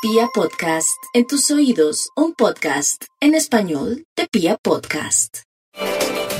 Pia Podcast, en tus oídos, un podcast en español de Pia Podcast.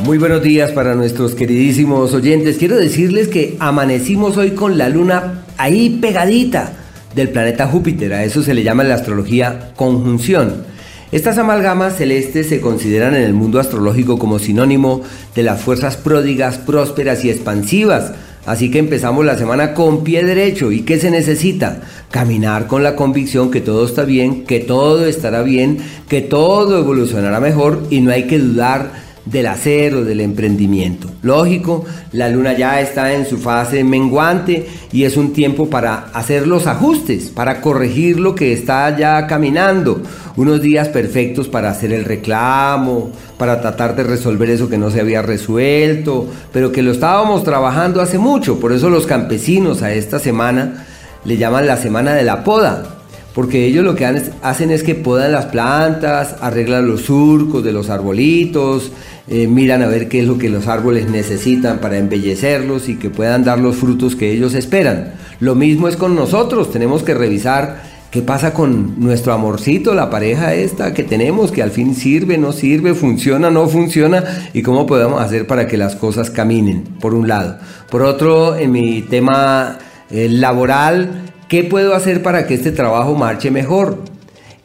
Muy buenos días para nuestros queridísimos oyentes. Quiero decirles que amanecimos hoy con la luna ahí pegadita del planeta Júpiter. A eso se le llama en la astrología conjunción. Estas amalgamas celestes se consideran en el mundo astrológico como sinónimo de las fuerzas pródigas, prósperas y expansivas Así que empezamos la semana con pie derecho. ¿Y qué se necesita? Caminar con la convicción que todo está bien, que todo estará bien, que todo evolucionará mejor y no hay que dudar del hacer o del emprendimiento. Lógico, la luna ya está en su fase menguante y es un tiempo para hacer los ajustes, para corregir lo que está ya caminando. Unos días perfectos para hacer el reclamo, para tratar de resolver eso que no se había resuelto, pero que lo estábamos trabajando hace mucho. Por eso los campesinos a esta semana le llaman la semana de la poda porque ellos lo que hacen es que podan las plantas, arreglan los surcos de los arbolitos, eh, miran a ver qué es lo que los árboles necesitan para embellecerlos y que puedan dar los frutos que ellos esperan. Lo mismo es con nosotros, tenemos que revisar qué pasa con nuestro amorcito, la pareja esta que tenemos, que al fin sirve, no sirve, funciona, no funciona y cómo podemos hacer para que las cosas caminen, por un lado. Por otro, en mi tema eh, laboral, ¿Qué puedo hacer para que este trabajo marche mejor?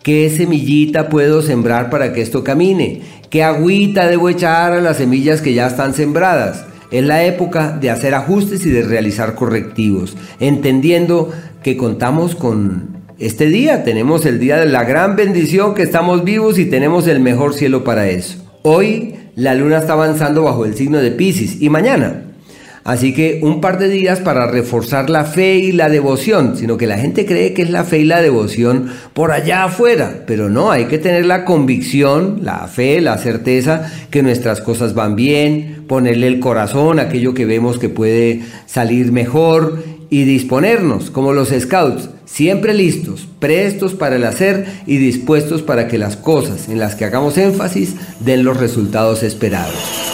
¿Qué semillita puedo sembrar para que esto camine? ¿Qué agüita debo echar a las semillas que ya están sembradas? Es la época de hacer ajustes y de realizar correctivos, entendiendo que contamos con este día, tenemos el día de la gran bendición que estamos vivos y tenemos el mejor cielo para eso. Hoy la luna está avanzando bajo el signo de Pisces y mañana Así que un par de días para reforzar la fe y la devoción, sino que la gente cree que es la fe y la devoción por allá afuera, pero no, hay que tener la convicción, la fe, la certeza que nuestras cosas van bien, ponerle el corazón a aquello que vemos que puede salir mejor y disponernos como los scouts, siempre listos, prestos para el hacer y dispuestos para que las cosas en las que hagamos énfasis den los resultados esperados.